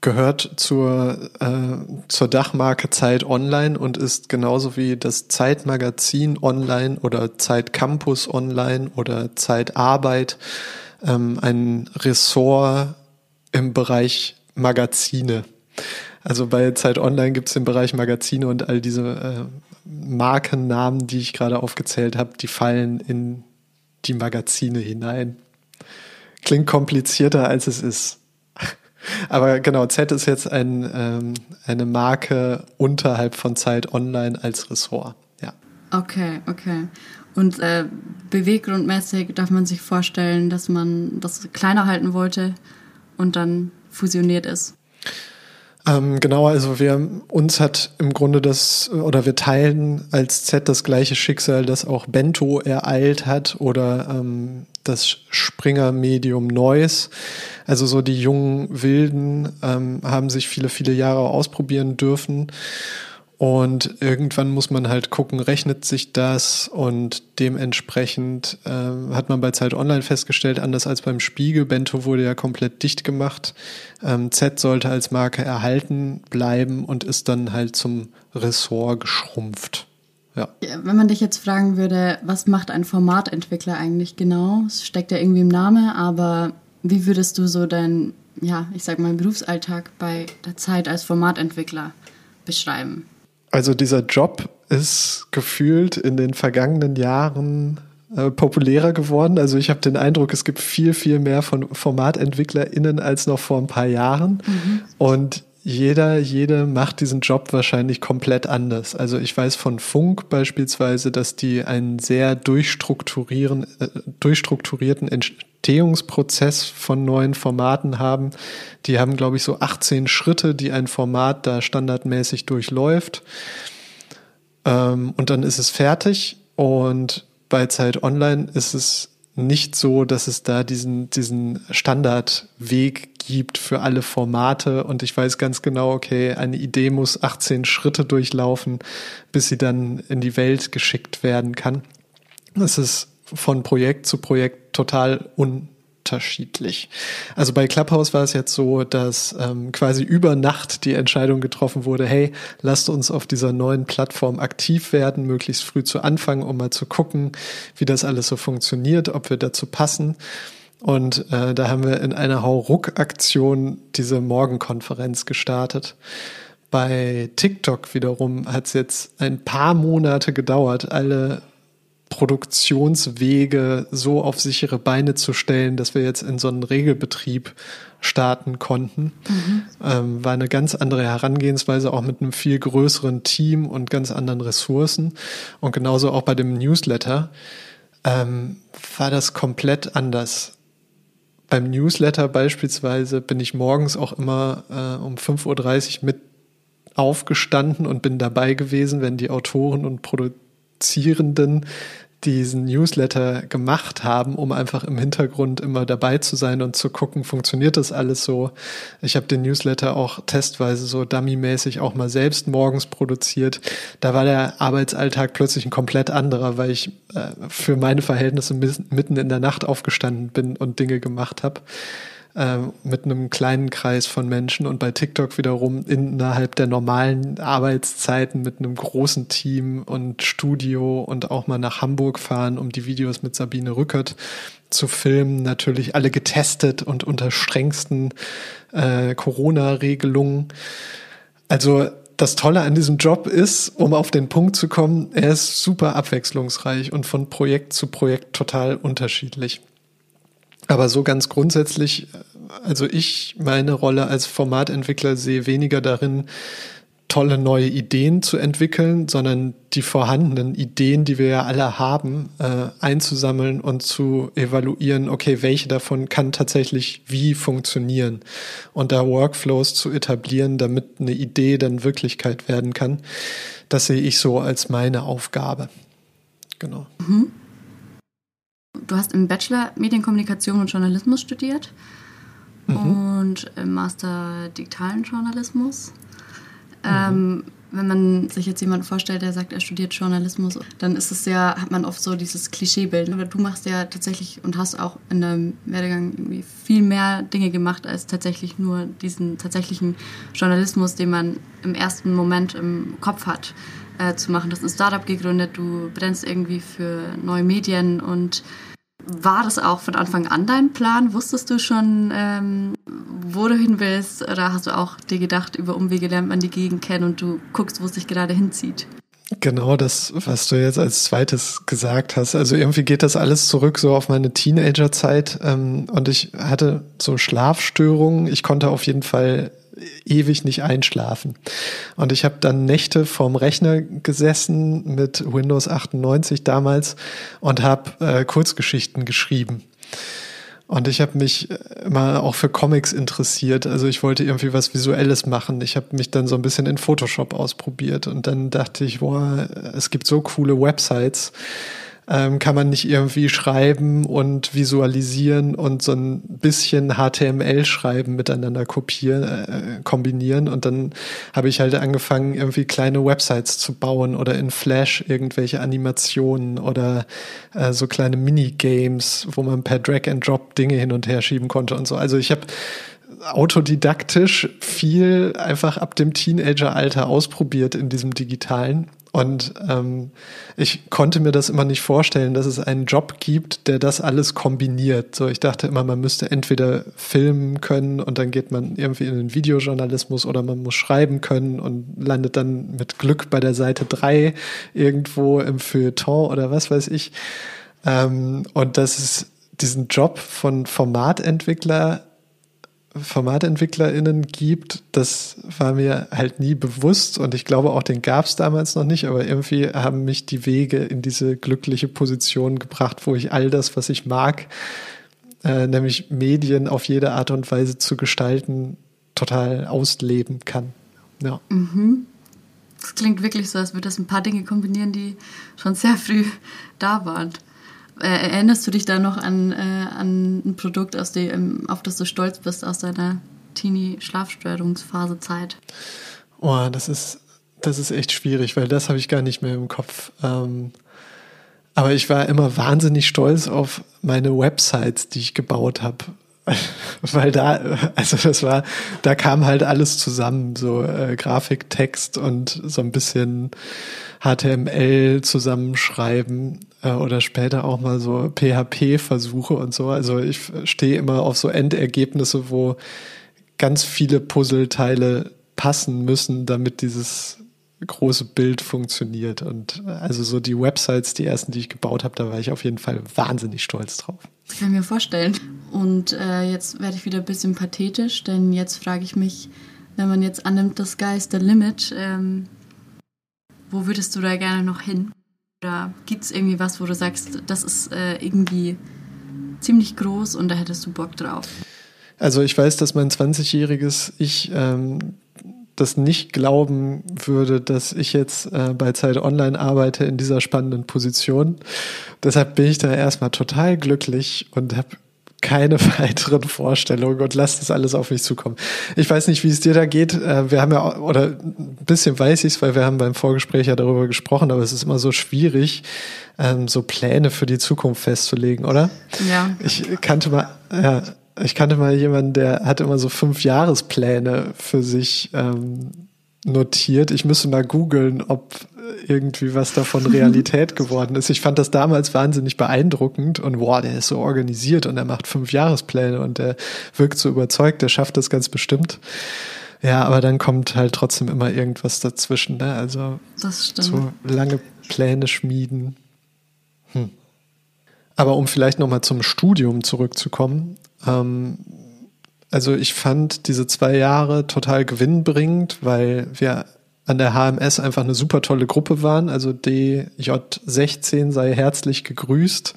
gehört zur, äh, zur Dachmarke Zeit Online und ist genauso wie das Zeitmagazin Online oder Zeit Campus Online oder Zeit Arbeit ähm, ein Ressort im Bereich Magazine. Also bei Zeit Online gibt es den Bereich Magazine und all diese äh, Markennamen, die ich gerade aufgezählt habe, die fallen in die Magazine hinein. Klingt komplizierter, als es ist. Aber genau, Z ist jetzt ein, ähm, eine Marke unterhalb von Zeit Online als Ressort. Ja. Okay, okay. Und äh, beweggrundmäßig darf man sich vorstellen, dass man das kleiner halten wollte und dann fusioniert ist. Ähm, genau, also wir uns hat im Grunde das oder wir teilen als Z das gleiche Schicksal, das auch Bento ereilt hat oder ähm, das Springer-Medium Neues. Also so die jungen Wilden ähm, haben sich viele, viele Jahre ausprobieren dürfen. Und irgendwann muss man halt gucken, rechnet sich das und dementsprechend äh, hat man bei Zeit Online festgestellt, anders als beim Spiegel, Bento wurde ja komplett dicht gemacht. Ähm, Z sollte als Marke erhalten bleiben und ist dann halt zum Ressort geschrumpft. Ja. Wenn man dich jetzt fragen würde, was macht ein Formatentwickler eigentlich genau? Es steckt ja irgendwie im Namen, aber wie würdest du so deinen ja, ich sag mal, Berufsalltag bei der Zeit als Formatentwickler beschreiben? Also dieser Job ist gefühlt in den vergangenen Jahren äh, populärer geworden. Also ich habe den Eindruck, es gibt viel, viel mehr von FormatentwicklerInnen als noch vor ein paar Jahren. Mhm. Und jeder, jede macht diesen Job wahrscheinlich komplett anders. Also ich weiß von Funk beispielsweise, dass die einen sehr durchstrukturieren, äh, durchstrukturierten Entstehungsprozess von neuen Formaten haben. Die haben, glaube ich, so 18 Schritte, die ein Format da standardmäßig durchläuft. Ähm, und dann ist es fertig. Und bei Zeit Online ist es nicht so, dass es da diesen, diesen Standardweg gibt für alle Formate und ich weiß ganz genau, okay, eine Idee muss 18 Schritte durchlaufen, bis sie dann in die Welt geschickt werden kann. Das ist von Projekt zu Projekt total un unterschiedlich. Also bei Clubhouse war es jetzt so, dass ähm, quasi über Nacht die Entscheidung getroffen wurde, hey, lasst uns auf dieser neuen Plattform aktiv werden, möglichst früh zu Anfang, um mal zu gucken, wie das alles so funktioniert, ob wir dazu passen. Und äh, da haben wir in einer Hauruck-Aktion diese Morgenkonferenz gestartet. Bei TikTok wiederum hat es jetzt ein paar Monate gedauert, alle Produktionswege so auf sichere Beine zu stellen, dass wir jetzt in so einen Regelbetrieb starten konnten. Mhm. Ähm, war eine ganz andere Herangehensweise, auch mit einem viel größeren Team und ganz anderen Ressourcen. Und genauso auch bei dem Newsletter ähm, war das komplett anders. Beim Newsletter beispielsweise bin ich morgens auch immer äh, um 5.30 Uhr mit aufgestanden und bin dabei gewesen, wenn die Autoren und Produzierenden diesen Newsletter gemacht haben, um einfach im Hintergrund immer dabei zu sein und zu gucken, funktioniert das alles so. Ich habe den Newsletter auch testweise so dummymäßig auch mal selbst morgens produziert. Da war der Arbeitsalltag plötzlich ein komplett anderer, weil ich äh, für meine Verhältnisse mitten in der Nacht aufgestanden bin und Dinge gemacht habe äh, mit einem kleinen Kreis von Menschen und bei TikTok wiederum innerhalb der normalen Arbeitszeiten mit einem großen Team und Studio und auch mal nach Hamburg fahren, um die Videos mit Sabine Rückert zu filmen. Natürlich alle getestet und unter strengsten äh, Corona-Regelungen. Also das Tolle an diesem Job ist, um auf den Punkt zu kommen, er ist super abwechslungsreich und von Projekt zu Projekt total unterschiedlich. Aber so ganz grundsätzlich, also ich meine Rolle als Formatentwickler sehe weniger darin, tolle neue Ideen zu entwickeln, sondern die vorhandenen Ideen, die wir ja alle haben, äh, einzusammeln und zu evaluieren, okay, welche davon kann tatsächlich wie funktionieren und da Workflows zu etablieren, damit eine Idee dann Wirklichkeit werden kann. Das sehe ich so als meine Aufgabe. Genau. Mhm. Du hast im Bachelor Medienkommunikation und Journalismus studiert mhm. und im Master digitalen Journalismus. Mhm. Ähm, wenn man sich jetzt jemanden vorstellt, der sagt, er studiert Journalismus, dann ist es ja, hat man oft so dieses Klischeebild. Aber du machst ja tatsächlich und hast auch in deinem Werdegang irgendwie viel mehr Dinge gemacht, als tatsächlich nur diesen tatsächlichen Journalismus, den man im ersten Moment im Kopf hat, äh, zu machen. Du hast ein Startup gegründet, du brennst irgendwie für neue Medien und war das auch von Anfang an dein Plan? Wusstest du schon, ähm, wo du hin willst? Oder hast du auch dir gedacht, über Umwege lernt man die Gegend kennen und du guckst, wo es dich gerade hinzieht? Genau das, was du jetzt als zweites gesagt hast. Also irgendwie geht das alles zurück so auf meine Teenagerzeit. Ähm, und ich hatte so Schlafstörungen. Ich konnte auf jeden Fall ewig nicht einschlafen. Und ich habe dann Nächte vorm Rechner gesessen mit Windows 98 damals und habe äh, Kurzgeschichten geschrieben. Und ich habe mich immer auch für Comics interessiert. Also ich wollte irgendwie was Visuelles machen. Ich habe mich dann so ein bisschen in Photoshop ausprobiert und dann dachte ich, boah, es gibt so coole Websites ähm, kann man nicht irgendwie schreiben und visualisieren und so ein bisschen HTML-Schreiben miteinander kopieren, äh, kombinieren. Und dann habe ich halt angefangen, irgendwie kleine Websites zu bauen oder in Flash irgendwelche Animationen oder äh, so kleine Minigames, wo man per Drag and Drop Dinge hin und her schieben konnte und so. Also ich habe autodidaktisch viel einfach ab dem Teenageralter ausprobiert in diesem digitalen Und ähm, ich konnte mir das immer nicht vorstellen, dass es einen Job gibt, der das alles kombiniert. So, ich dachte immer, man müsste entweder filmen können und dann geht man irgendwie in den Videojournalismus oder man muss schreiben können und landet dann mit Glück bei der Seite drei irgendwo im Feuilleton oder was weiß ich. Ähm, und dass es diesen Job von Formatentwickler FormatentwicklerInnen gibt, das war mir halt nie bewusst und ich glaube auch, den gab es damals noch nicht, aber irgendwie haben mich die Wege in diese glückliche Position gebracht, wo ich all das, was ich mag, äh, nämlich Medien auf jede Art und Weise zu gestalten, total ausleben kann. Ja. Mhm. Das klingt wirklich so, als würde das ein paar Dinge kombinieren, die schon sehr früh da waren. Äh, erinnerst du dich da noch an, äh, an ein Produkt, aus dem, auf das du stolz bist aus deiner Teenie-Schlafstörungsphasezeit? Oh, das ist, das ist echt schwierig, weil das habe ich gar nicht mehr im Kopf. Ähm, aber ich war immer wahnsinnig stolz auf meine Websites, die ich gebaut habe. weil da, also das war, da kam halt alles zusammen, so äh, Grafik, Text und so ein bisschen HTML zusammenschreiben äh, oder später auch mal so PHP-Versuche und so. Also ich stehe immer auf so Endergebnisse, wo ganz viele Puzzleteile passen müssen, damit dieses große Bild funktioniert. Und also so die Websites, die ersten, die ich gebaut habe, da war ich auf jeden Fall wahnsinnig stolz drauf. Das kann ich mir vorstellen. Und äh, jetzt werde ich wieder ein bisschen pathetisch, denn jetzt frage ich mich, wenn man jetzt annimmt, das is the limit, ähm, wo würdest du da gerne noch hin? Oder gibt es irgendwie was, wo du sagst, das ist äh, irgendwie ziemlich groß und da hättest du Bock drauf? Also ich weiß, dass mein 20-jähriges Ich ähm, das nicht glauben würde, dass ich jetzt äh, bei Zeit Online arbeite in dieser spannenden Position. Deshalb bin ich da erstmal total glücklich und habe keine weiteren Vorstellungen und lass das alles auf mich zukommen. Ich weiß nicht, wie es dir da geht. Äh, wir haben ja, oder ein bisschen weiß ich es, weil wir haben beim Vorgespräch ja darüber gesprochen, aber es ist immer so schwierig, ähm, so Pläne für die Zukunft festzulegen, oder? Ja. Ich kannte mal, ja, ich kannte mal jemanden, der hat immer so fünf Jahrespläne für sich ähm, notiert. Ich müsste mal googeln, ob irgendwie was davon Realität geworden ist. Ich fand das damals wahnsinnig beeindruckend und boah, der ist so organisiert und er macht fünf Jahrespläne und der wirkt so überzeugt, der schafft das ganz bestimmt. Ja, aber dann kommt halt trotzdem immer irgendwas dazwischen, ne? Also so lange Pläne schmieden. Hm. Aber um vielleicht nochmal zum Studium zurückzukommen, ähm, also ich fand diese zwei Jahre total gewinnbringend, weil wir an der HMS einfach eine super tolle Gruppe waren. Also DJ16 sei herzlich gegrüßt.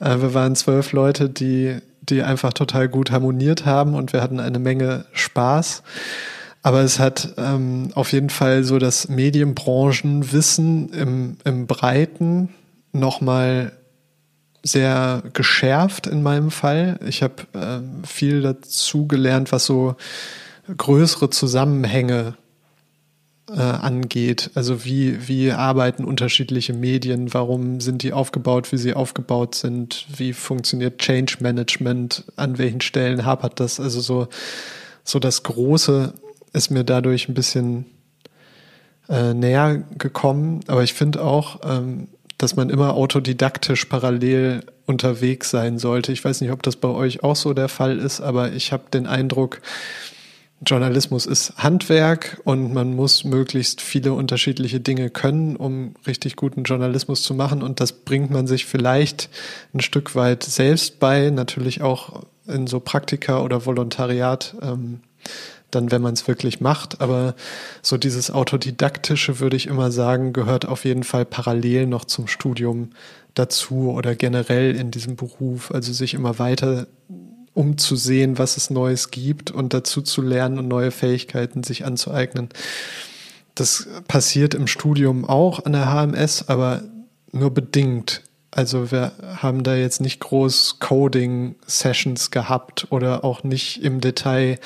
Äh, wir waren zwölf Leute, die, die einfach total gut harmoniert haben und wir hatten eine Menge Spaß. Aber es hat ähm, auf jeden Fall so das Medienbranchenwissen im, im Breiten nochmal sehr geschärft in meinem Fall. Ich habe äh, viel dazu gelernt, was so größere Zusammenhänge äh, angeht. Also wie, wie arbeiten unterschiedliche Medien, warum sind die aufgebaut, wie sie aufgebaut sind, wie funktioniert Change Management, an welchen Stellen hapert das. Also so, so das Große ist mir dadurch ein bisschen äh, näher gekommen. Aber ich finde auch, ähm, dass man immer autodidaktisch parallel unterwegs sein sollte. Ich weiß nicht, ob das bei euch auch so der Fall ist, aber ich habe den Eindruck, Journalismus ist Handwerk und man muss möglichst viele unterschiedliche Dinge können, um richtig guten Journalismus zu machen. Und das bringt man sich vielleicht ein Stück weit selbst bei, natürlich auch in so Praktika oder Volontariat, ähm, dann wenn man es wirklich macht. Aber so dieses Autodidaktische, würde ich immer sagen, gehört auf jeden Fall parallel noch zum Studium dazu oder generell in diesem Beruf. Also sich immer weiter um zu sehen, was es Neues gibt und dazu zu lernen und neue Fähigkeiten sich anzueignen. Das passiert im Studium auch an der HMS, aber nur bedingt. Also wir haben da jetzt nicht groß Coding-Sessions gehabt oder auch nicht im Detail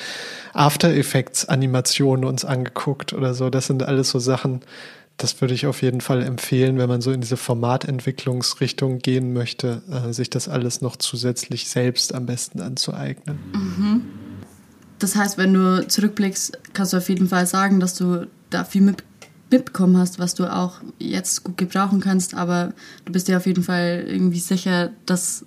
After Effects Animationen uns angeguckt oder so. Das sind alles so Sachen, das würde ich auf jeden Fall empfehlen, wenn man so in diese Formatentwicklungsrichtung gehen möchte, äh, sich das alles noch zusätzlich selbst am besten anzueignen. Mhm. Das heißt, wenn du zurückblickst, kannst du auf jeden Fall sagen, dass du da viel mit mitbekommen hast, was du auch jetzt gut gebrauchen kannst, aber du bist dir auf jeden Fall irgendwie sicher, dass,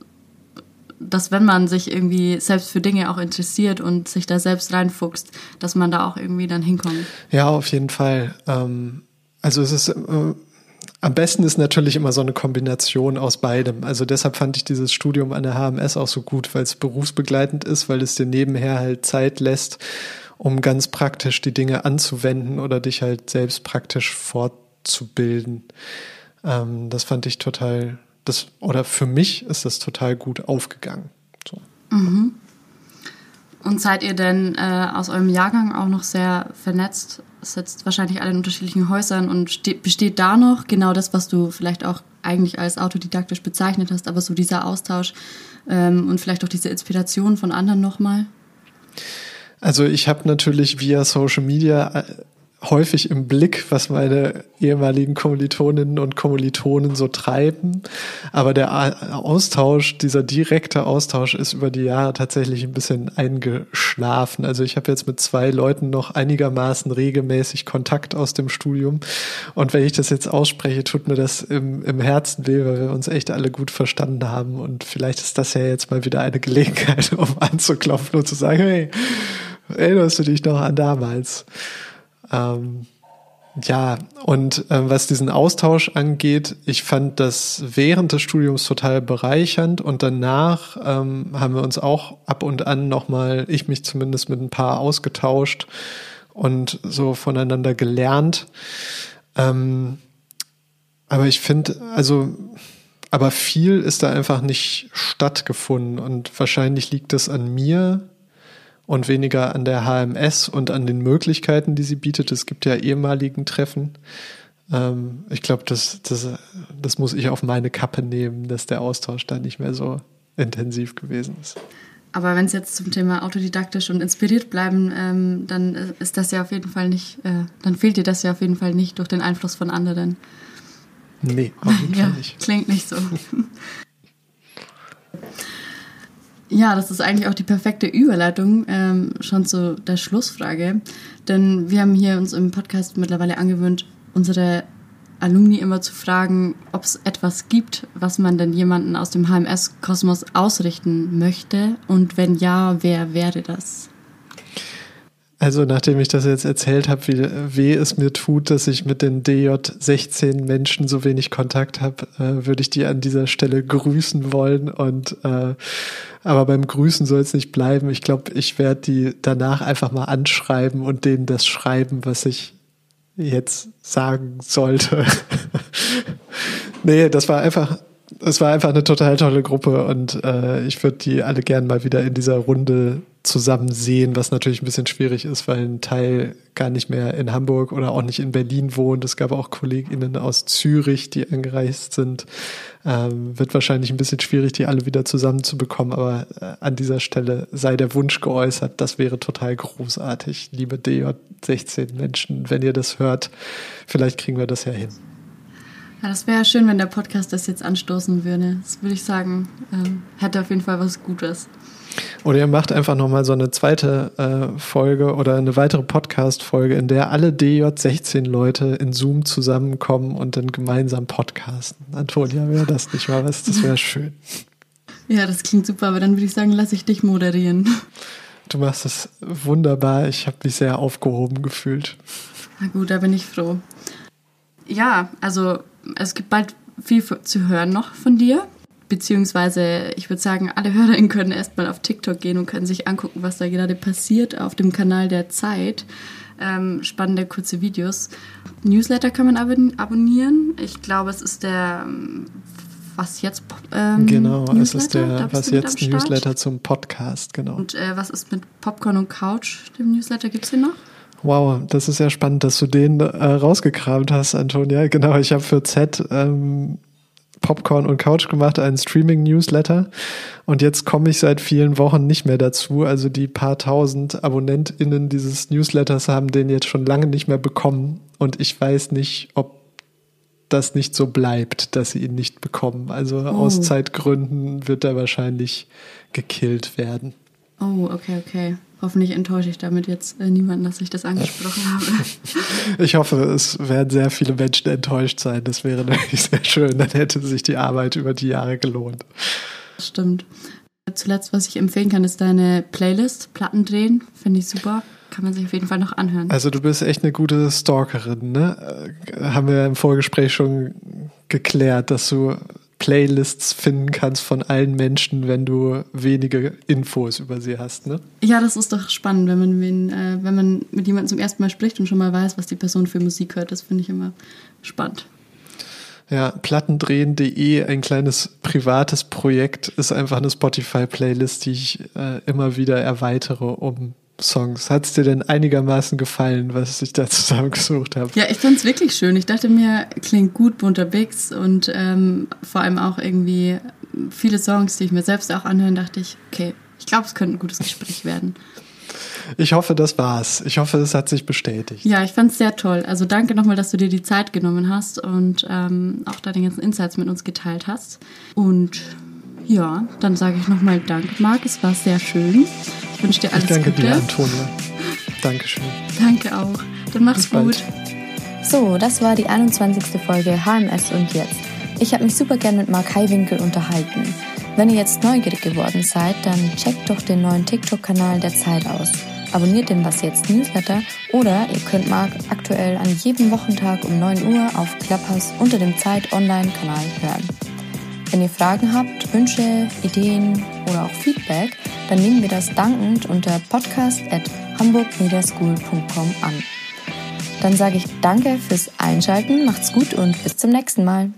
dass wenn man sich irgendwie selbst für Dinge auch interessiert und sich da selbst reinfuchst, dass man da auch irgendwie dann hinkommt. Ja, auf jeden Fall. Ähm, also es ist äh, am besten ist natürlich immer so eine Kombination aus beidem. Also deshalb fand ich dieses Studium an der HMS auch so gut, weil es berufsbegleitend ist, weil es dir nebenher halt Zeit lässt, um ganz praktisch die Dinge anzuwenden oder dich halt selbst praktisch fortzubilden. Ähm, das fand ich total, das, oder für mich ist das total gut aufgegangen. So. Mhm. Und seid ihr denn äh, aus eurem Jahrgang auch noch sehr vernetzt? Sitzt wahrscheinlich alle in unterschiedlichen Häusern und besteht da noch genau das, was du vielleicht auch eigentlich als autodidaktisch bezeichnet hast, aber so dieser Austausch ähm, und vielleicht auch diese Inspiration von anderen nochmal? Also ich habe natürlich via Social Media äh, häufig im Blick, was meine ehemaligen Kommilitoninnen und Kommilitonen so treiben. Aber der Austausch, dieser direkte Austausch ist über die Jahre tatsächlich ein bisschen eingeschlafen. Also ich habe jetzt mit zwei Leuten noch einigermaßen regelmäßig Kontakt aus dem Studium. Und wenn ich das jetzt ausspreche, tut mir das im, im Herzen weh, weil wir uns echt alle gut verstanden haben. Und vielleicht ist das ja jetzt mal wieder eine Gelegenheit, um anzuklopfen und zu sagen, hey, erinnerst du dich noch an damals? Ähm, ja, und äh, was diesen Austausch angeht, ich fand das während des Studiums total bereichernd und danach ähm, haben wir uns auch ab und an nochmal, ich mich zumindest mit ein paar ausgetauscht und so voneinander gelernt. Ähm, aber ich finde, also, aber viel ist da einfach nicht stattgefunden und wahrscheinlich liegt es an mir, und weniger an der HMS und an den Möglichkeiten, die sie bietet. Es gibt ja ehemaligen Treffen. Ähm, ich glaube, das, das, das muss ich auf meine Kappe nehmen, dass der Austausch da nicht mehr so intensiv gewesen ist. Aber wenn es jetzt zum Thema autodidaktisch und inspiriert bleiben, ähm, dann ist das ja auf jeden Fall nicht, äh, dann fehlt dir das ja auf jeden Fall nicht durch den Einfluss von anderen. Nee, auf jeden ja, Fall nicht. Klingt nicht so. Ja, das ist eigentlich auch die perfekte Überleitung ähm, schon zu der Schlussfrage. Denn wir haben hier uns im Podcast mittlerweile angewöhnt, unsere Alumni immer zu fragen, ob es etwas gibt, was man denn jemanden aus dem HMS-Kosmos ausrichten möchte. Und wenn ja, wer wäre das? Also nachdem ich das jetzt erzählt habe, wie weh es mir tut, dass ich mit den DJ16 Menschen so wenig Kontakt habe, äh, würde ich die an dieser Stelle grüßen wollen. Und äh, aber beim Grüßen soll es nicht bleiben. Ich glaube, ich werde die danach einfach mal anschreiben und denen das schreiben, was ich jetzt sagen sollte. nee, das war einfach es war einfach eine total tolle Gruppe und äh, ich würde die alle gern mal wieder in dieser Runde zusammen sehen, was natürlich ein bisschen schwierig ist, weil ein Teil gar nicht mehr in Hamburg oder auch nicht in Berlin wohnt. Es gab auch KollegInnen aus Zürich, die angereist sind. Ähm, wird wahrscheinlich ein bisschen schwierig, die alle wieder zusammenzubekommen, aber äh, an dieser Stelle sei der Wunsch geäußert, das wäre total großartig, liebe DJ16 Menschen, wenn ihr das hört. Vielleicht kriegen wir das ja hin. Ja, das wäre schön, wenn der Podcast das jetzt anstoßen würde. Das würde ich sagen, ähm, hätte auf jeden Fall was Gutes. Oder ihr macht einfach nochmal so eine zweite äh, Folge oder eine weitere Podcast-Folge, in der alle DJ16-Leute in Zoom zusammenkommen und dann gemeinsam podcasten. Antonia, wäre das nicht mal was? Das wäre schön. Ja, das klingt super, aber dann würde ich sagen, lasse ich dich moderieren. Du machst das wunderbar. Ich habe mich sehr aufgehoben gefühlt. Na gut, da bin ich froh. Ja, also es gibt bald viel zu hören noch von dir. Beziehungsweise, ich würde sagen, alle HörerInnen können erstmal auf TikTok gehen und können sich angucken, was da gerade passiert auf dem Kanal der Zeit. Ähm, spannende kurze Videos. Newsletter kann man abon abonnieren. Ich glaube, es ist der Was jetzt ähm, Genau, Newsletter. es ist der Was jetzt Newsletter zum Podcast, genau. Und äh, was ist mit Popcorn und Couch, dem Newsletter? Gibt es den noch? Wow, das ist ja spannend, dass du den äh, rausgekramt hast, Antonia. Genau, ich habe für Z ähm, Popcorn und Couch gemacht, einen Streaming-Newsletter. Und jetzt komme ich seit vielen Wochen nicht mehr dazu. Also die paar tausend AbonnentInnen dieses Newsletters haben den jetzt schon lange nicht mehr bekommen. Und ich weiß nicht, ob das nicht so bleibt, dass sie ihn nicht bekommen. Also oh. aus Zeitgründen wird er wahrscheinlich gekillt werden. Oh, okay, okay. Hoffentlich enttäusche ich damit jetzt äh, niemanden, dass ich das angesprochen habe. Ich hoffe, es werden sehr viele Menschen enttäuscht sein. Das wäre nämlich sehr schön. Dann hätte sich die Arbeit über die Jahre gelohnt. Stimmt. Zuletzt, was ich empfehlen kann, ist deine Playlist, Platten drehen. Finde ich super. Kann man sich auf jeden Fall noch anhören. Also du bist echt eine gute Stalkerin, ne? Äh, haben wir im Vorgespräch schon geklärt, dass du Playlists finden kannst von allen Menschen, wenn du wenige Infos über sie hast, ne? Ja, das ist doch spannend, wenn man, wenn, äh, wenn man mit jemandem zum ersten Mal spricht und schon mal weiß, was die Person für Musik hört. Das finde ich immer spannend. Ja, plattendrehen.de, ein kleines privates Projekt, ist einfach eine Spotify-Playlist, die ich äh, immer wieder erweitere um Songs. Hat es dir denn einigermaßen gefallen, was ich da zusammengesucht habe? Ja, ich fand es wirklich schön. Ich dachte mir, klingt gut, bunter Bix und ähm, vor allem auch irgendwie viele Songs, die ich mir selbst auch anhören, dachte ich, okay, ich glaube, es könnte ein gutes Gespräch werden. Ich hoffe, das war's. Ich hoffe, es hat sich bestätigt. Ja, ich fand es sehr toll. Also danke nochmal, dass du dir die Zeit genommen hast und ähm, auch deine ganzen Insights mit uns geteilt hast. Und ja, dann sage ich nochmal Danke, Marc. Es war sehr schön. Ich wünsche dir alles ich danke Gute. dir, Antonia. Dankeschön. Danke auch. Dann mach's Bis gut. So, das war die 21. Folge HMS und jetzt. Ich habe mich super gern mit Mark Heiwinkel unterhalten. Wenn ihr jetzt neugierig geworden seid, dann checkt doch den neuen TikTok-Kanal der Zeit aus. Abonniert den Was Jetzt Newsletter oder ihr könnt Marc aktuell an jedem Wochentag um 9 Uhr auf Clubhouse unter dem Zeit Online-Kanal hören. Wenn ihr Fragen habt, Wünsche, Ideen oder auch Feedback, dann nehmen wir das dankend unter podcast at hamburgmediaschool.com an. Dann sage ich danke fürs Einschalten, macht's gut und bis zum nächsten Mal.